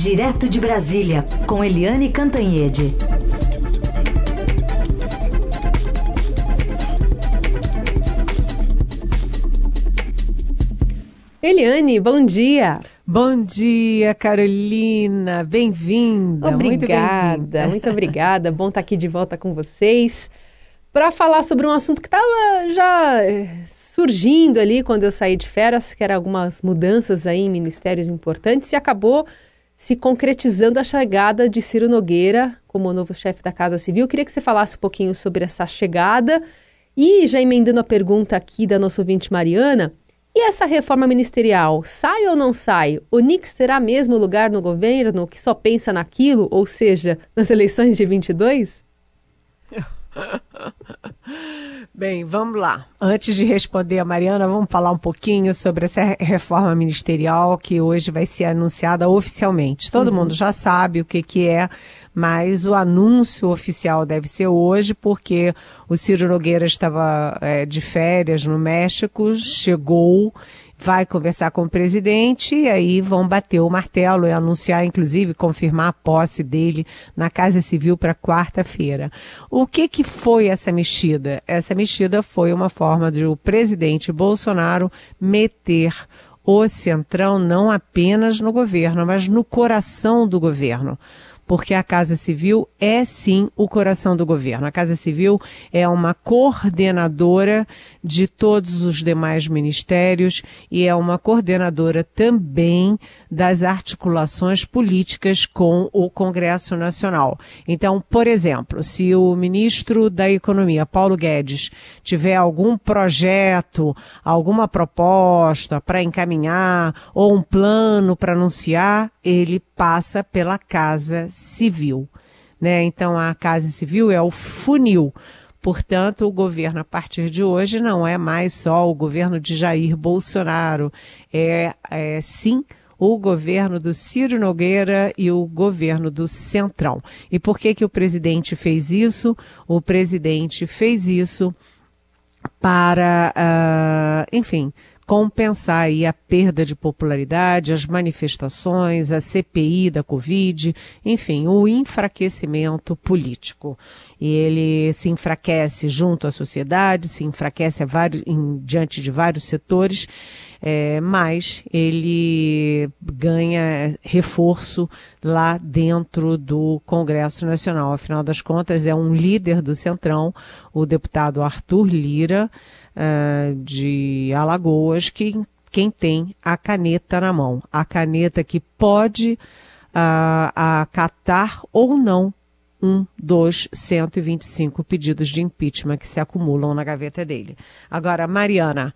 Direto de Brasília, com Eliane Cantanhede. Eliane, bom dia. Bom dia, Carolina. Bem-vinda. Obrigada, muito, bem muito obrigada. Bom estar aqui de volta com vocês para falar sobre um assunto que estava já eh, surgindo ali quando eu saí de férias, que eram algumas mudanças aí em ministérios importantes e acabou se concretizando a chegada de Ciro Nogueira como novo chefe da Casa Civil. Eu queria que você falasse um pouquinho sobre essa chegada e já emendando a pergunta aqui da nossa ouvinte Mariana, e essa reforma ministerial, sai ou não sai? O Nix terá mesmo lugar no governo que só pensa naquilo, ou seja, nas eleições de 22? Bem, vamos lá. Antes de responder a Mariana, vamos falar um pouquinho sobre essa reforma ministerial que hoje vai ser anunciada oficialmente. Todo uhum. mundo já sabe o que, que é, mas o anúncio oficial deve ser hoje, porque o Ciro Nogueira estava é, de férias no México, chegou vai conversar com o presidente e aí vão bater o martelo e anunciar, inclusive, confirmar a posse dele na Casa Civil para quarta-feira. O que que foi essa mexida? Essa mexida foi uma forma de o presidente Bolsonaro meter o Centrão não apenas no governo, mas no coração do governo porque a Casa Civil é sim o coração do governo. A Casa Civil é uma coordenadora de todos os demais ministérios e é uma coordenadora também das articulações políticas com o Congresso Nacional. Então, por exemplo, se o ministro da Economia, Paulo Guedes, tiver algum projeto, alguma proposta para encaminhar ou um plano para anunciar, ele passa pela Casa Civil. Né? Então, a Casa Civil é o funil. Portanto, o governo, a partir de hoje, não é mais só o governo de Jair Bolsonaro, é, é sim o governo do Ciro Nogueira e o governo do Centrão. E por que que o presidente fez isso? O presidente fez isso para, uh, enfim, compensar aí a perda de popularidade, as manifestações, a CPI da Covid, enfim, o enfraquecimento político. E ele se enfraquece junto à sociedade, se enfraquece vários, em, diante de vários setores, é, mas ele ganha reforço lá dentro do Congresso Nacional. Afinal das contas, é um líder do Centrão, o deputado Arthur Lira, uh, de Alagoas que quem tem a caneta na mão, a caneta que pode uh, acatar ou não um dos 125 pedidos de impeachment que se acumulam na gaveta dele. Agora, Mariana,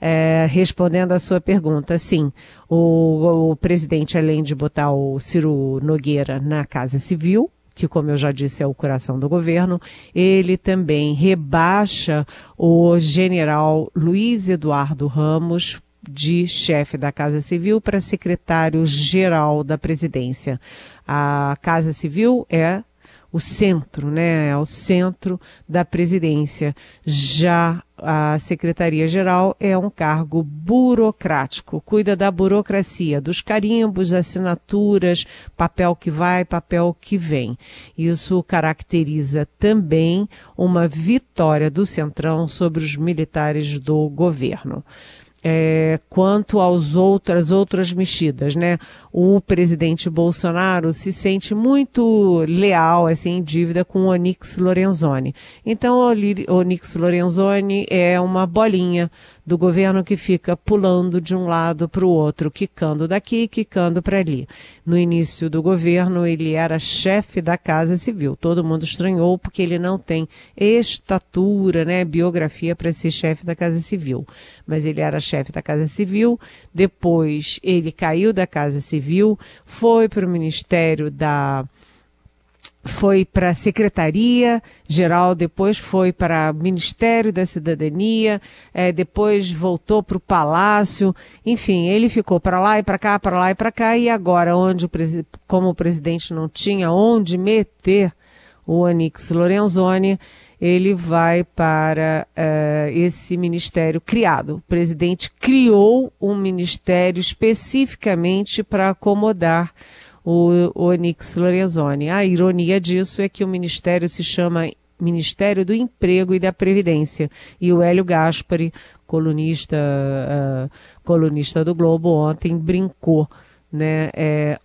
é, respondendo à sua pergunta, sim, o, o, presidente, além de botar o Ciro Nogueira na Casa Civil, que, como eu já disse, é o coração do governo, ele também rebaixa o general Luiz Eduardo Ramos de chefe da Casa Civil para secretário-geral da presidência. A Casa Civil é o centro, né? É o centro da presidência. Já a Secretaria-Geral é um cargo burocrático, cuida da burocracia, dos carimbos, assinaturas, papel que vai, papel que vem. Isso caracteriza também uma vitória do Centrão sobre os militares do governo é, quanto aos outras outras mexidas, né? O presidente Bolsonaro se sente muito leal, assim, em dívida com o Onyx Lorenzoni. Então, o Onyx Lorenzoni é uma bolinha do governo que fica pulando de um lado para o outro, quicando daqui, quicando para ali. No início do governo, ele era chefe da Casa Civil. Todo mundo estranhou porque ele não tem estatura, né, biografia para ser chefe da Casa Civil. Mas ele era chefe da Casa Civil, depois ele caiu da Casa Civil, foi para o Ministério da foi para a Secretaria Geral, depois foi para o Ministério da Cidadania, é, depois voltou para o Palácio, enfim, ele ficou para lá e para cá, para lá e para cá, e agora, onde o como o presidente não tinha onde meter o Anix Lorenzoni, ele vai para uh, esse ministério criado. O presidente criou um ministério especificamente para acomodar o Onyx Lorenzoni. A ironia disso é que o ministério se chama Ministério do Emprego e da Previdência. E o Hélio Gaspari, colunista, uh, colunista do Globo, ontem brincou. Né? É,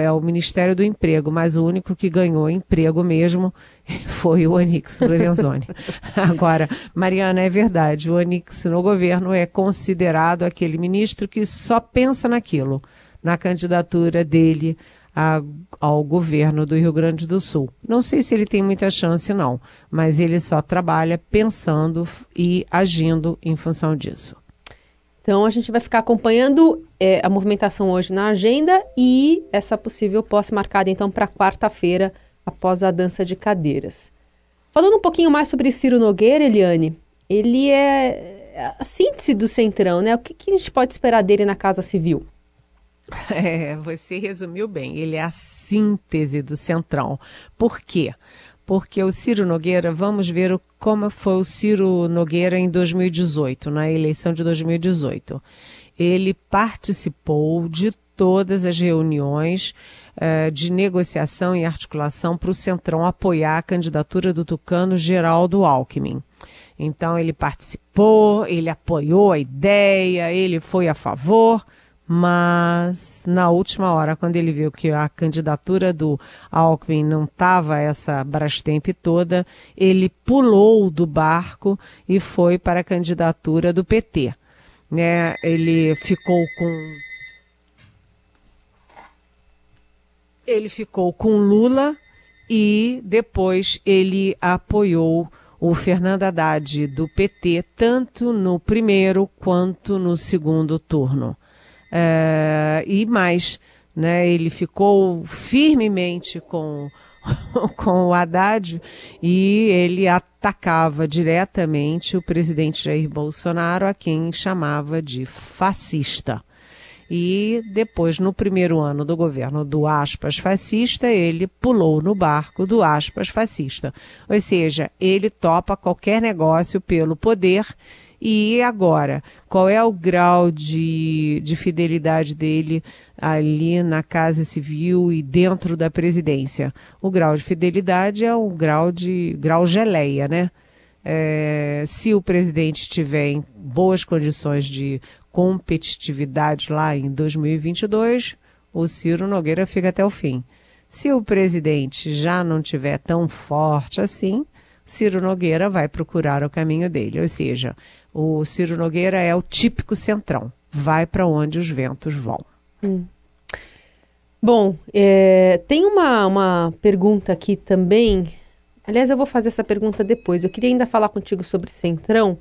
é o Ministério do Emprego, mas o único que ganhou emprego mesmo foi o Onix Lorenzoni. Agora, Mariana, é verdade, o Onix no governo é considerado aquele ministro que só pensa naquilo, na candidatura dele a, ao governo do Rio Grande do Sul. Não sei se ele tem muita chance, não, mas ele só trabalha pensando e agindo em função disso. Então a gente vai ficar acompanhando é, a movimentação hoje na agenda e essa possível posse marcada então para quarta-feira, após a dança de cadeiras. Falando um pouquinho mais sobre Ciro Nogueira, Eliane, ele é a síntese do Centrão, né? O que, que a gente pode esperar dele na Casa Civil? É, você resumiu bem. Ele é a síntese do Centrão. Por quê? Porque o Ciro Nogueira, vamos ver o, como foi o Ciro Nogueira em 2018, na eleição de 2018. Ele participou de todas as reuniões uh, de negociação e articulação para o Centrão apoiar a candidatura do tucano Geraldo Alckmin. Então ele participou, ele apoiou a ideia, ele foi a favor mas na última hora, quando ele viu que a candidatura do Alckmin não estava essa Brastemp toda, ele pulou do barco e foi para a candidatura do PT. Né? Ele ficou com ele ficou com Lula e depois ele apoiou o Fernando Haddad do PT tanto no primeiro quanto no segundo turno. É, e mais, né, ele ficou firmemente com, com o Haddad e ele atacava diretamente o presidente Jair Bolsonaro, a quem chamava de fascista. E depois, no primeiro ano do governo do aspas fascista, ele pulou no barco do aspas fascista. Ou seja, ele topa qualquer negócio pelo poder e agora, qual é o grau de, de fidelidade dele ali na Casa Civil e dentro da presidência? O grau de fidelidade é o grau de grau geleia, né? É, se o presidente estiver em boas condições de competitividade lá em 2022, o Ciro Nogueira fica até o fim. Se o presidente já não tiver tão forte assim, Ciro Nogueira vai procurar o caminho dele. Ou seja, o Ciro Nogueira é o típico centrão, vai para onde os ventos vão. Hum. Bom, é, tem uma, uma pergunta aqui também. Aliás, eu vou fazer essa pergunta depois. Eu queria ainda falar contigo sobre Centrão,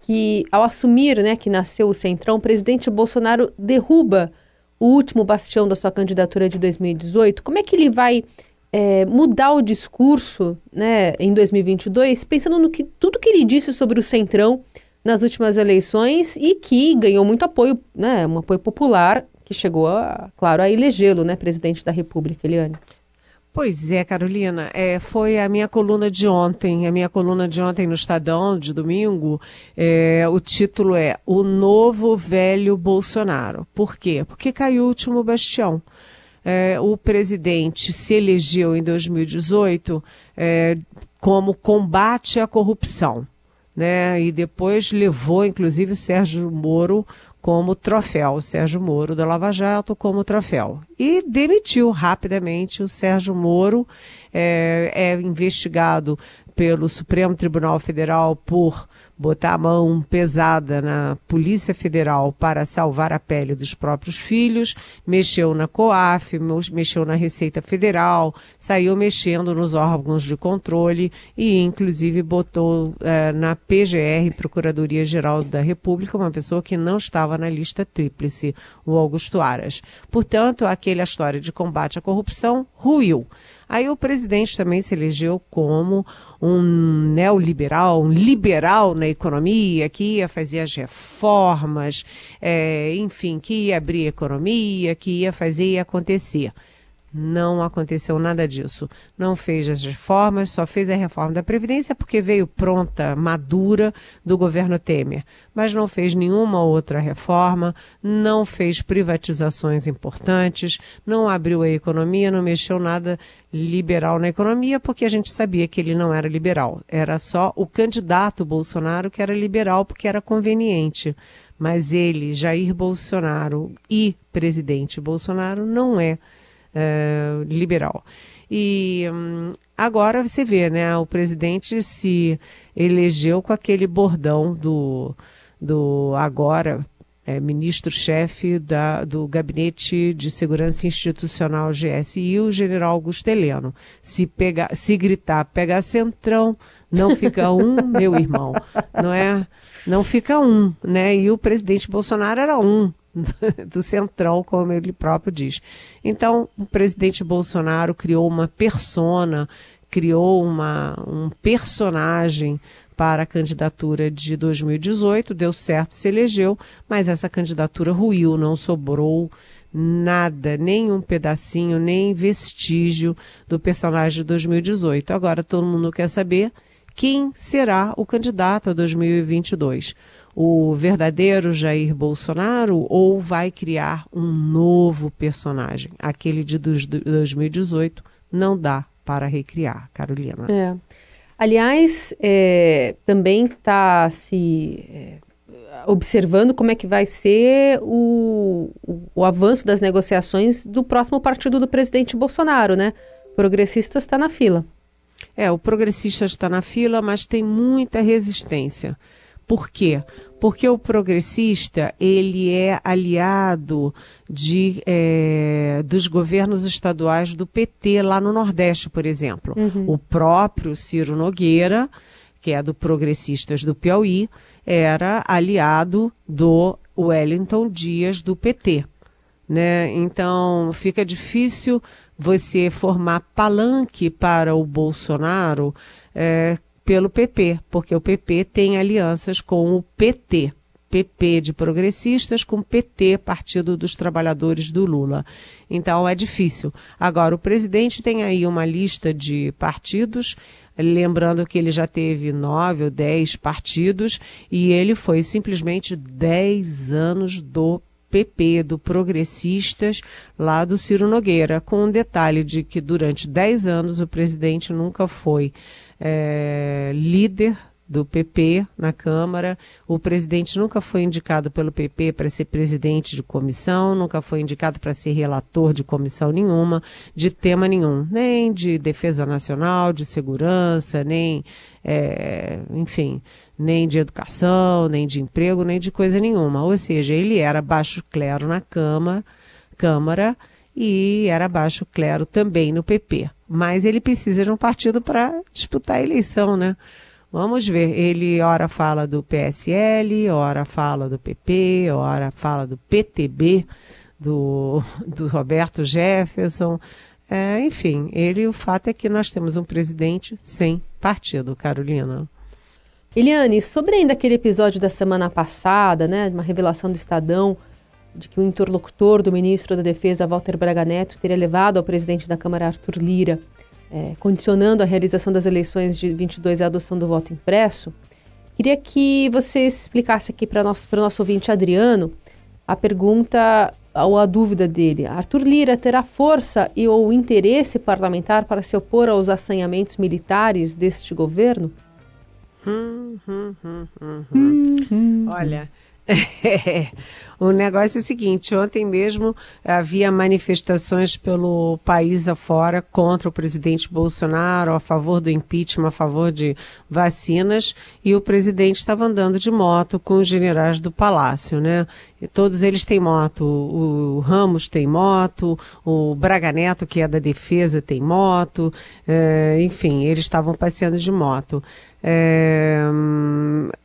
que ao assumir né, que nasceu o Centrão, o presidente Bolsonaro derruba o último bastião da sua candidatura de 2018. Como é que ele vai é, mudar o discurso né, em 2022, pensando no que tudo que ele disse sobre o Centrão nas últimas eleições e que ganhou muito apoio, né, um apoio popular que chegou, a, claro, a elegê-lo, né, presidente da República, Eliane. Pois é, Carolina, é, foi a minha coluna de ontem, a minha coluna de ontem no Estadão, de domingo, é, o título é O Novo Velho Bolsonaro. Por quê? Porque caiu o último bastião. É, o presidente se elegeu em 2018 é, como combate à corrupção né? E depois levou, inclusive, o Sérgio Moro como troféu, o Sérgio Moro da Lava Jato como troféu. E demitiu rapidamente o Sérgio Moro, é, é investigado pelo Supremo Tribunal Federal por botar a mão pesada na Polícia Federal para salvar a pele dos próprios filhos, mexeu na COAF, mexeu na Receita Federal, saiu mexendo nos órgãos de controle e, inclusive, botou eh, na PGR, Procuradoria Geral da República, uma pessoa que não estava na lista tríplice, o Augusto Aras. Portanto, aquela história de combate à corrupção ruiu. Aí o presidente também se elegeu como um neoliberal, um liberal na economia, que ia fazer as reformas, é, enfim, que ia abrir a economia, que ia fazer e acontecer. Não aconteceu nada disso. Não fez as reformas, só fez a reforma da Previdência porque veio pronta, madura, do governo Temer. Mas não fez nenhuma outra reforma, não fez privatizações importantes, não abriu a economia, não mexeu nada liberal na economia, porque a gente sabia que ele não era liberal. Era só o candidato Bolsonaro que era liberal porque era conveniente. Mas ele, Jair Bolsonaro e presidente Bolsonaro, não é uh, liberal. E hum, agora você vê, né? O presidente se elegeu com aquele bordão do, do agora é, ministro-chefe do Gabinete de Segurança Institucional GSI, o general Augusto Heleno. Se, pega, se gritar, pega centrão, não fica um, meu irmão, não é? Não fica um, né? E o presidente Bolsonaro era um. do centrão, como ele próprio diz. Então, o presidente Bolsonaro criou uma persona, criou uma, um personagem para a candidatura de 2018, deu certo, se elegeu, mas essa candidatura ruiu, não sobrou nada, nem um pedacinho, nem vestígio do personagem de 2018. Agora todo mundo quer saber quem será o candidato a 2022 o verdadeiro Jair Bolsonaro ou vai criar um novo personagem? Aquele de 2018 não dá para recriar, Carolina. É. Aliás, é, também está se é, observando como é que vai ser o, o, o, avanço das negociações do próximo partido do presidente Bolsonaro, né? Progressistas está na fila. É, o progressista está na fila, mas tem muita resistência. Por quê? Porque o progressista ele é aliado de, é, dos governos estaduais do PT lá no Nordeste, por exemplo. Uhum. O próprio Ciro Nogueira, que é do Progressistas do Piauí, era aliado do Wellington Dias do PT. Né? Então fica difícil você formar palanque para o Bolsonaro é, pelo PP, porque o PP tem alianças com o PT. PP de progressistas com PT, Partido dos Trabalhadores do Lula. Então é difícil. Agora, o presidente tem aí uma lista de partidos, lembrando que ele já teve nove ou dez partidos e ele foi simplesmente dez anos do PP, do Progressistas, lá do Ciro Nogueira, com um detalhe de que durante dez anos o presidente nunca foi é, líder do PP na Câmara. O presidente nunca foi indicado pelo PP para ser presidente de comissão, nunca foi indicado para ser relator de comissão nenhuma, de tema nenhum, nem de defesa nacional, de segurança, nem, é, enfim, nem de educação, nem de emprego, nem de coisa nenhuma. Ou seja, ele era baixo clero na Câmara, Câmara e era baixo clero também no PP. Mas ele precisa de um partido para disputar a eleição, né? Vamos ver. Ele ora fala do PSL, ora fala do PP, ora fala do PTB, do, do Roberto Jefferson. É, enfim, ele, o fato é que nós temos um presidente sem partido, Carolina. Eliane, sobre ainda aquele episódio da semana passada, né, uma revelação do Estadão, de que o interlocutor do ministro da Defesa, Walter Braga Neto, teria levado ao presidente da Câmara, Arthur Lira, é, condicionando a realização das eleições de 22 à adoção do voto impresso. Queria que você explicasse aqui para o nosso, nosso ouvinte Adriano a pergunta ou a dúvida dele. Arthur Lira terá força e ou interesse parlamentar para se opor aos assanhamentos militares deste governo? Hum, hum, hum, Olha, é, o negócio é o seguinte: ontem mesmo havia manifestações pelo país afora contra o presidente Bolsonaro, a favor do impeachment, a favor de vacinas, e o presidente estava andando de moto com os generais do palácio, né? E todos eles têm moto. O, Ramos tem moto, o Braga Neto, que é da defesa, tem moto, é, enfim, eles estavam passeando de moto. É,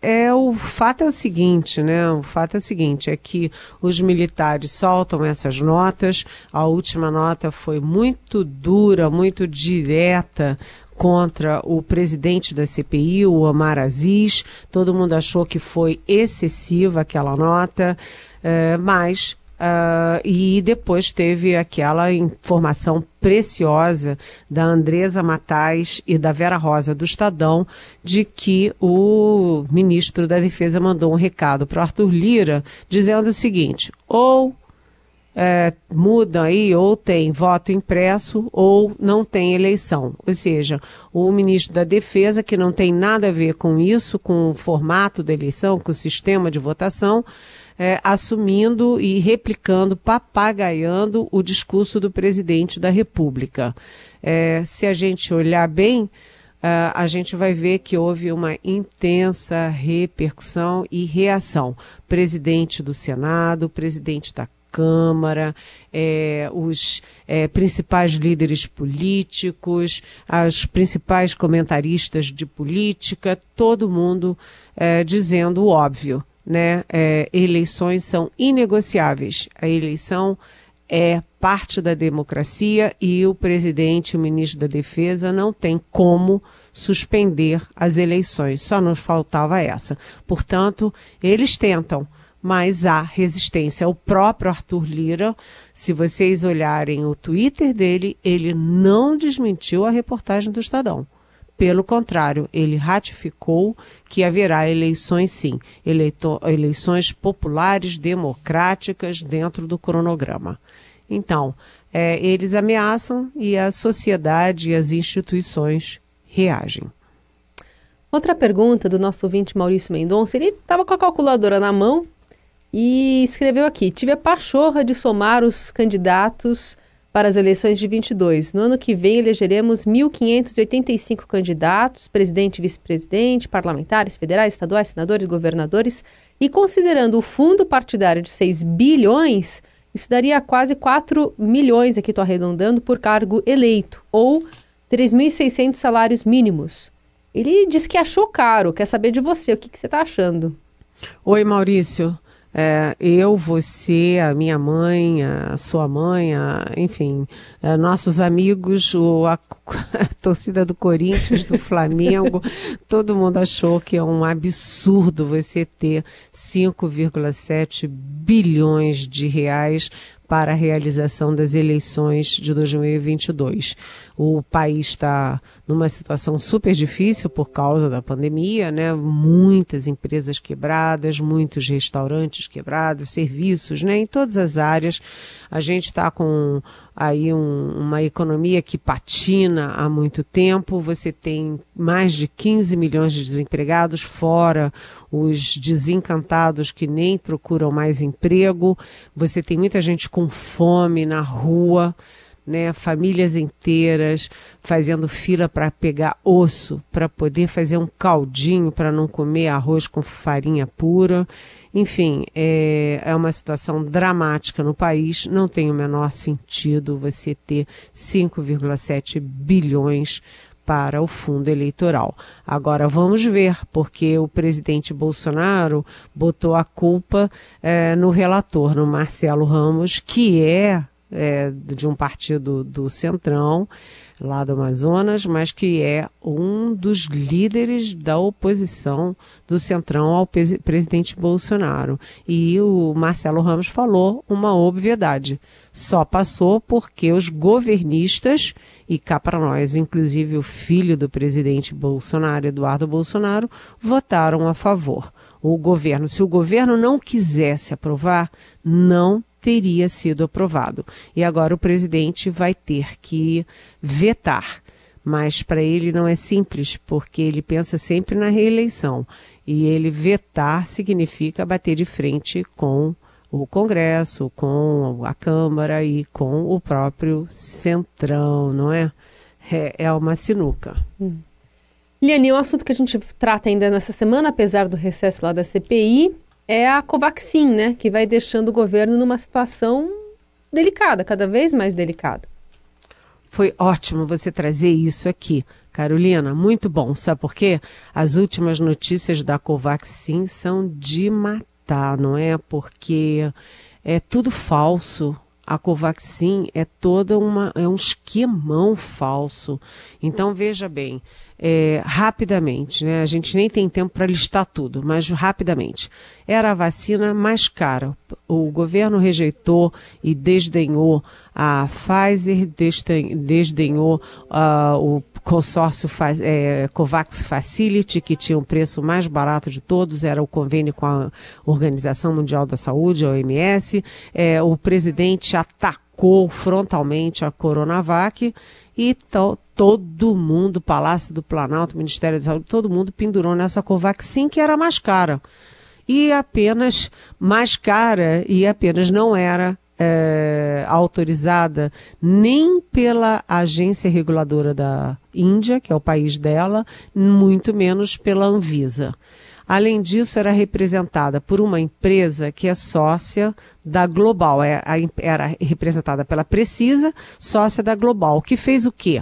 é, o fato é o seguinte, né? O fato é o seguinte, é que os militares soltam essas notas. A última nota foi muito dura, muito direta contra o presidente da CPI, o Omar Aziz. Todo mundo achou que foi excessiva aquela nota, é, mas Uh, e depois teve aquela informação preciosa da Andresa Matais e da Vera Rosa do Estadão de que o ministro da Defesa mandou um recado para o Arthur Lira dizendo o seguinte: ou é, muda aí, ou tem voto impresso, ou não tem eleição. Ou seja, o ministro da Defesa, que não tem nada a ver com isso, com o formato da eleição, com o sistema de votação, é, assumindo e replicando, papagaiando o discurso do presidente da República. É, se a gente olhar bem, Uh, a gente vai ver que houve uma intensa repercussão e reação. Presidente do Senado, presidente da Câmara, é, os é, principais líderes políticos, os principais comentaristas de política, todo mundo é, dizendo o óbvio, né? É, eleições são inegociáveis. A eleição é parte da democracia e o presidente, o ministro da Defesa, não tem como suspender as eleições. Só nos faltava essa. Portanto, eles tentam mas há resistência. O próprio Arthur Lira, se vocês olharem o Twitter dele, ele não desmentiu a reportagem do Estadão. Pelo contrário, ele ratificou que haverá eleições sim, eleito, eleições populares, democráticas, dentro do cronograma. Então, é, eles ameaçam e a sociedade e as instituições reagem. Outra pergunta do nosso ouvinte Maurício Mendonça, ele estava com a calculadora na mão e escreveu aqui: tive a pachorra de somar os candidatos para as eleições de 22. No ano que vem elegeremos 1.585 candidatos, presidente, vice-presidente, parlamentares, federais, estaduais, senadores, governadores, e considerando o fundo partidário de 6 bilhões, isso daria quase 4 milhões, aqui estou arredondando, por cargo eleito, ou 3.600 salários mínimos. Ele disse que achou caro, quer saber de você, o que, que você está achando? Oi, Maurício. É, eu, você, a minha mãe, a sua mãe, a, enfim, é, nossos amigos, o, a, a, torcida do Corinthians, do Flamengo, todo mundo achou que é um absurdo você ter 5,7 bilhões de reais para a realização das eleições de 2022. O país está numa situação super difícil por causa da pandemia, né? Muitas empresas quebradas, muitos restaurantes quebrados, serviços, né? Em todas as áreas. A gente está com aí um, uma economia que patina há muito tempo. Você tem mais de 15 milhões de desempregados, fora os desencantados que nem procuram mais emprego. Você tem muita gente com fome na rua. Né, famílias inteiras fazendo fila para pegar osso, para poder fazer um caldinho para não comer arroz com farinha pura. Enfim, é, é uma situação dramática no país. Não tem o menor sentido você ter 5,7 bilhões para o fundo eleitoral. Agora vamos ver, porque o presidente Bolsonaro botou a culpa é, no relator, no Marcelo Ramos, que é, é de um partido do Centrão lá do Amazonas, mas que é um dos líderes da oposição do Centrão ao presidente Bolsonaro. E o Marcelo Ramos falou uma obviedade. Só passou porque os governistas, e cá para nós, inclusive o filho do presidente Bolsonaro, Eduardo Bolsonaro, votaram a favor. O governo, se o governo não quisesse aprovar, não teria sido aprovado. E agora o presidente vai ter que vetar. Mas para ele não é simples, porque ele pensa sempre na reeleição. E ele vetar significa bater de frente com o Congresso, com a Câmara e com o próprio Centrão, não é? É, é uma sinuca. Hum. Liane, um assunto que a gente trata ainda nessa semana, apesar do recesso lá da CPI, é a Covaxin, né? Que vai deixando o governo numa situação delicada, cada vez mais delicada. Foi ótimo você trazer isso aqui, Carolina. Muito bom. Sabe por quê? As últimas notícias da Covaxin são de matar, não é? Porque é tudo falso. a Covaxin é toda uma é um esquemão falso. Então veja bem, é, rapidamente, né? A gente nem tem tempo para listar tudo, mas rapidamente. Era a vacina mais cara. O governo rejeitou e desdenhou a Pfizer, desdenhou uh, o consórcio é, COVAX Facility, que tinha o um preço mais barato de todos, era o convênio com a Organização Mundial da Saúde, a OMS. É, o presidente atacou frontalmente a Coronavac e to, todo mundo, Palácio do Planalto, Ministério da Saúde, todo mundo pendurou nessa Covaxin, que era mais cara. E apenas mais cara e apenas não era é, autorizada nem pela agência reguladora da Índia, que é o país dela, muito menos pela Anvisa. Além disso, era representada por uma empresa que é sócia da Global, é, era representada pela Precisa, sócia da Global, que fez o quê?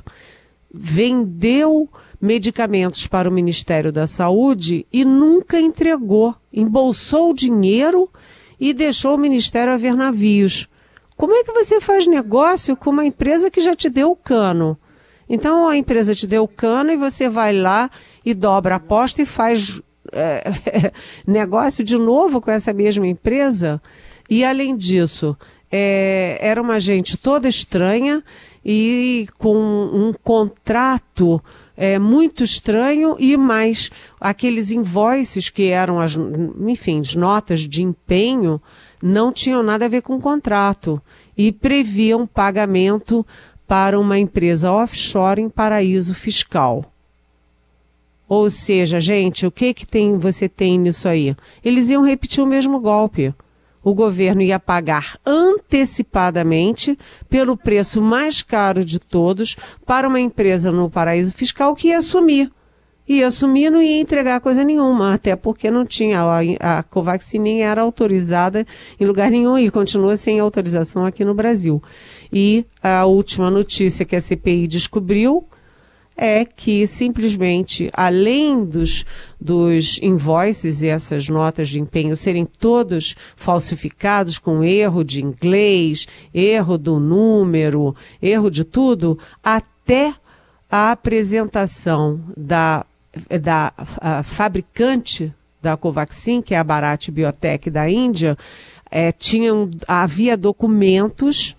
Vendeu medicamentos para o Ministério da Saúde e nunca entregou, embolsou o dinheiro e deixou o Ministério a ver navios. Como é que você faz negócio com uma empresa que já te deu o cano? Então a empresa te deu o cano e você vai lá e dobra a aposta e faz é, negócio de novo com essa mesma empresa. E além disso, é, era uma gente toda estranha e com um contrato é, muito estranho e mais aqueles invoices que eram as, enfim, as notas de empenho não tinham nada a ver com o contrato e previam pagamento para uma empresa offshore em paraíso fiscal. Ou seja, gente, o que que tem você tem nisso aí? Eles iam repetir o mesmo golpe. O governo ia pagar antecipadamente pelo preço mais caro de todos para uma empresa no paraíso fiscal que ia assumir. Ia assumir não ia entregar coisa nenhuma, até porque não tinha, a, a Covaxin nem era autorizada em lugar nenhum e continua sem autorização aqui no Brasil. E a última notícia que a CPI descobriu é que simplesmente, além dos, dos invoices e essas notas de empenho serem todos falsificados com erro de inglês, erro do número, erro de tudo, até a apresentação da, da fabricante da Covaxin, que é a Bharat Biotech da Índia, é, tinham, havia documentos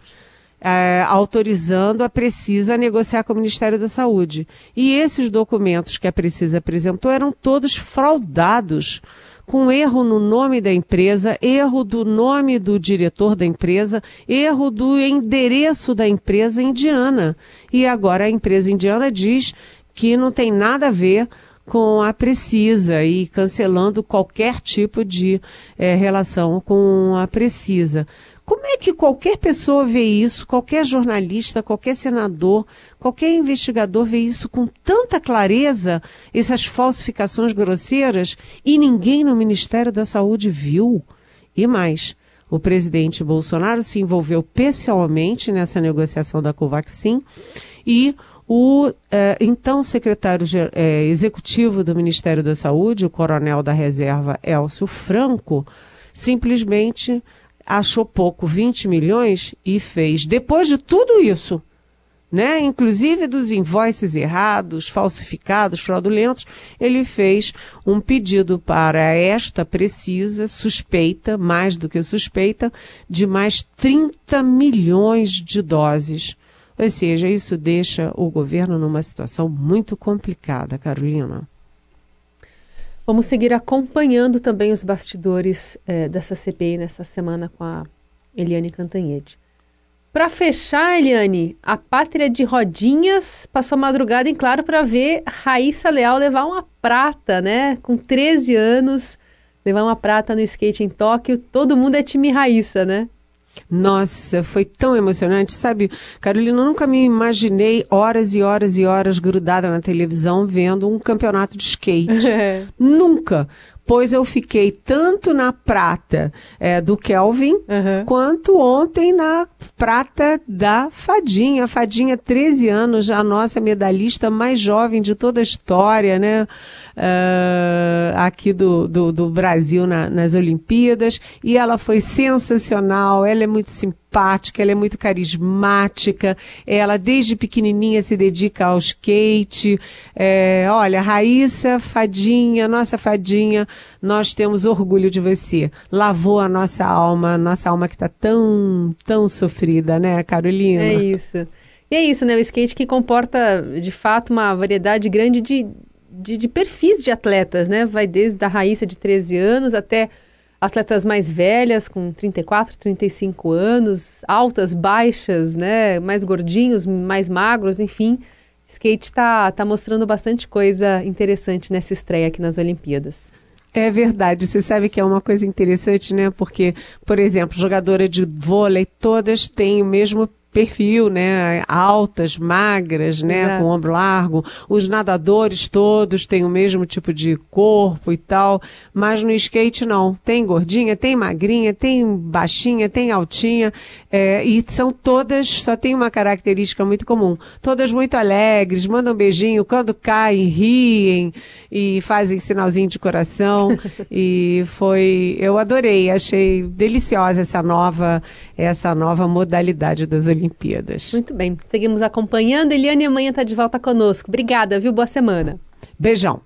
é, autorizando a Precisa a negociar com o Ministério da Saúde. E esses documentos que a Precisa apresentou eram todos fraudados, com erro no nome da empresa, erro do nome do diretor da empresa, erro do endereço da empresa indiana. E agora a empresa indiana diz que não tem nada a ver com a Precisa e cancelando qualquer tipo de é, relação com a Precisa. Como é que qualquer pessoa vê isso, qualquer jornalista, qualquer senador, qualquer investigador vê isso com tanta clareza, essas falsificações grosseiras, e ninguém no Ministério da Saúde viu? E mais, o presidente Bolsonaro se envolveu pessoalmente nessa negociação da Covaxin e o eh, então secretário eh, executivo do Ministério da Saúde, o coronel da reserva Elcio Franco, simplesmente achou pouco 20 milhões e fez, depois de tudo isso, né, inclusive dos invoices errados, falsificados, fraudulentos, ele fez um pedido para esta precisa, suspeita, mais do que suspeita, de mais 30 milhões de doses. Ou seja, isso deixa o governo numa situação muito complicada, Carolina. Vamos seguir acompanhando também os bastidores é, dessa CPI nessa semana com a Eliane Cantanhede. Para fechar, Eliane, a pátria de Rodinhas passou a madrugada em claro para ver Raíssa Leal levar uma prata, né? Com 13 anos, levar uma prata no skate em Tóquio. Todo mundo é time Raíssa, né? Nossa, foi tão emocionante. Sabe, Carolina, eu nunca me imaginei horas e horas e horas grudada na televisão vendo um campeonato de skate. É. Nunca pois eu fiquei tanto na prata é, do Kelvin, uhum. quanto ontem na prata da Fadinha. Fadinha, 13 anos, já a nossa medalhista mais jovem de toda a história, né? Uh, aqui do, do, do Brasil na, nas Olimpíadas. E ela foi sensacional, ela é muito simpática simpática, ela é muito carismática, ela desde pequenininha se dedica ao skate. É, olha, Raíssa, fadinha, nossa fadinha, nós temos orgulho de você. Lavou a nossa alma, nossa alma que está tão, tão sofrida, né, Carolina? É isso. E é isso, né? O skate que comporta, de fato, uma variedade grande de, de, de perfis de atletas, né? Vai desde a Raíssa de 13 anos até atletas mais velhas, com 34, 35 anos, altas, baixas, né? Mais gordinhos, mais magros, enfim. Skate está tá mostrando bastante coisa interessante nessa estreia aqui nas Olimpíadas. É verdade. Você sabe que é uma coisa interessante, né? Porque, por exemplo, jogadora de vôlei, todas têm o mesmo perfil, né? Altas, magras, né? Exato. Com ombro largo. Os nadadores todos têm o mesmo tipo de corpo e tal. Mas no skate não. Tem gordinha, tem magrinha, tem baixinha, tem altinha. É, e são todas, só tem uma característica muito comum. Todas muito alegres, mandam um beijinho, quando caem, riem e fazem sinalzinho de coração. e foi, eu adorei, achei deliciosa essa nova, essa nova modalidade das Olimpíadas. Olimpíadas. Muito bem. Seguimos acompanhando. Eliane amanhã está de volta conosco. Obrigada, viu? Boa semana. Beijão.